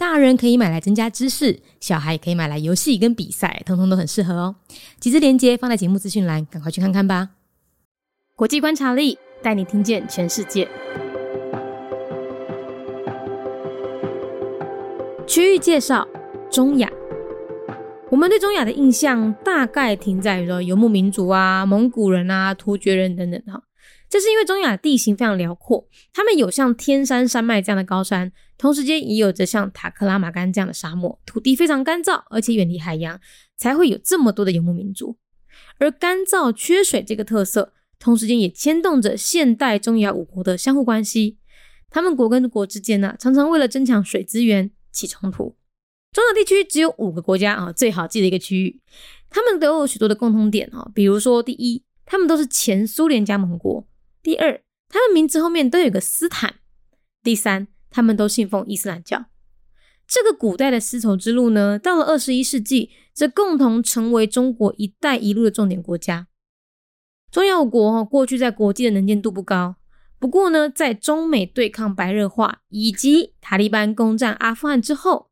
大人可以买来增加知识，小孩也可以买来游戏跟比赛，通通都很适合哦。几支链接放在节目资讯栏，赶快去看看吧。国际观察力带你听见全世界。区域介绍：中亚。我们对中亚的印象大概停在于说游牧民族啊、蒙古人啊、突厥人等等哈。这是因为中亚地形非常辽阔，他们有像天山山脉这样的高山，同时间也有着像塔克拉玛干这样的沙漠，土地非常干燥，而且远离海洋，才会有这么多的游牧民族。而干燥缺水这个特色，同时间也牵动着现代中亚五国的相互关系。他们国跟国之间呢，常常为了争抢水资源起冲突。中亚地区只有五个国家啊，最好记的一个区域，他们都有许多的共同点啊，比如说第一，他们都是前苏联加盟国。第二，他们名字后面都有个斯坦。第三，他们都信奉伊斯兰教。这个古代的丝绸之路呢，到了二十一世纪，则共同成为中国“一带一路”的重点国家。中亚五国过去在国际的能见度不高，不过呢，在中美对抗白热化以及塔利班攻占阿富汗之后，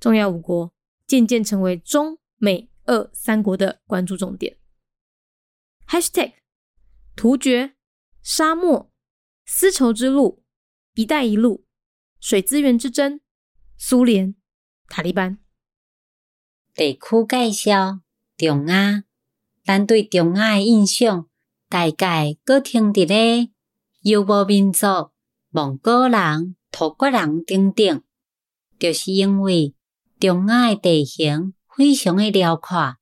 中亚五国渐渐成为中美俄三国的关注重点。#hashtag 突厥。沙漠、丝绸之路、一带一路、水资源之争、苏联、塔利班。地区介绍：中亚。咱对中亚的印象，大概搁听伫咧游牧民族、蒙古人、土国人等等，就是因为中亚的地形非常的辽阔，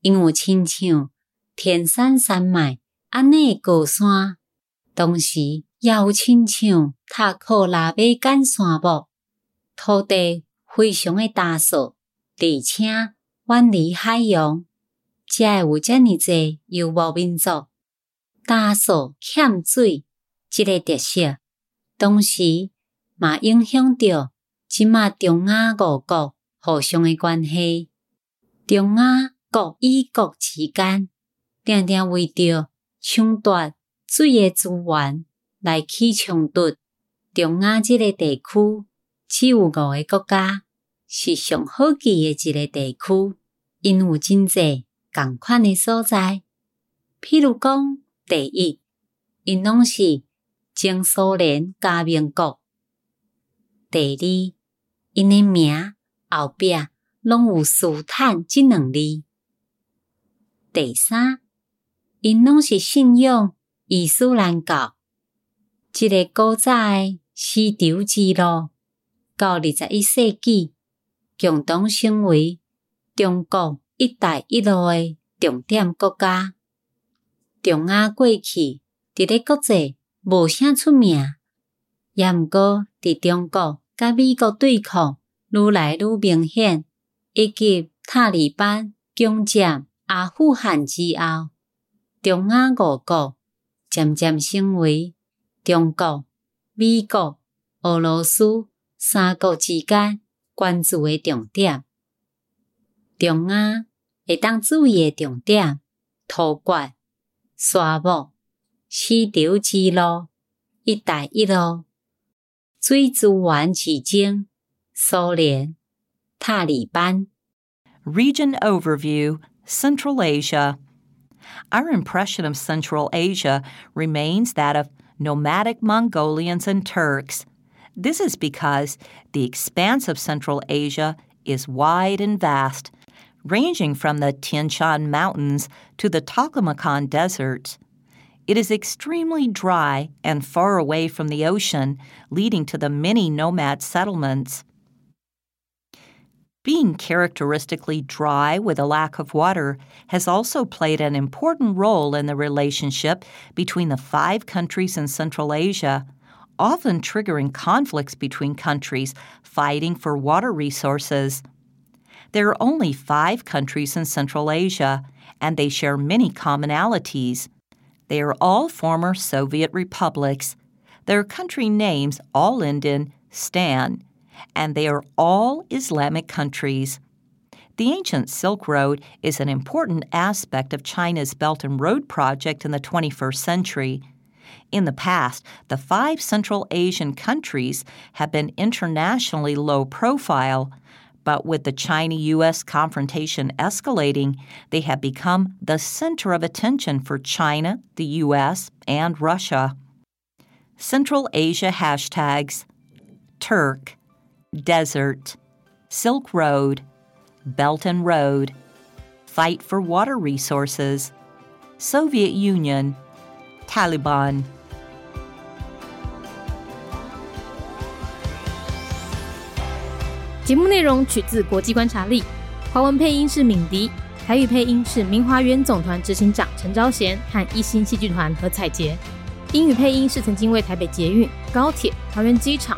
因为亲像天山山脉安尼的高山。同时，也有亲像塔克拉玛干沙漠，土地非常的干燥，而且远离海洋，才会有遮尔济游牧民族。干燥欠水，即个特色，同时嘛影响着即马中亚五国互相的关系。中亚国与国之间，定定为着抢夺。水诶资源来起冲突。中亚即个地区只有五个国家是上好记诶一个地区，因有真济共款诶所在。譬如讲，第一，因拢是前苏联加盟国；第二，因诶名后壁拢有斯坦即两字；第三，因拢是信仰。伊斯兰教，即个古早诶丝绸之路，到二十一世纪，共同成为中国“一带一路”诶重点国家。中亚过去伫咧国际无啥出名，也毋过伫中国甲美国对抗愈来愈明显，以及塔利班攻占阿富汗之后，中亚五国。渐渐成为中国、美国、俄罗斯三国之间关注的重点。中亚会当注意的重点：土国、沙漠、丝绸之路、一带一路、水资源之争、苏联、塔利班。Region Overview: Central Asia. Our impression of Central Asia remains that of nomadic Mongolians and Turks. This is because the expanse of Central Asia is wide and vast, ranging from the Tian Shan Mountains to the Taklamakan deserts. It is extremely dry and far away from the ocean, leading to the many nomad settlements. Being characteristically dry with a lack of water has also played an important role in the relationship between the five countries in Central Asia, often triggering conflicts between countries fighting for water resources. There are only five countries in Central Asia, and they share many commonalities. They are all former Soviet republics. Their country names all end in Stan, and they are all Islamic countries. The ancient Silk Road is an important aspect of China's Belt and Road project in the 21st century. In the past, the five Central Asian countries have been internationally low profile, but with the China US confrontation escalating, they have become the center of attention for China, the US, and Russia. Central Asia hashtags Turk, Desert, Silk Road, Belt and Road, Fight for Water Resources, Soviet Union, Taliban. 节目内容取自国际观察力，华文配音是敏迪，台语配音是明华园总团执行长陈昭贤和一星戏剧团何彩杰，英语配音是曾经为台北捷运、高铁、桃园机场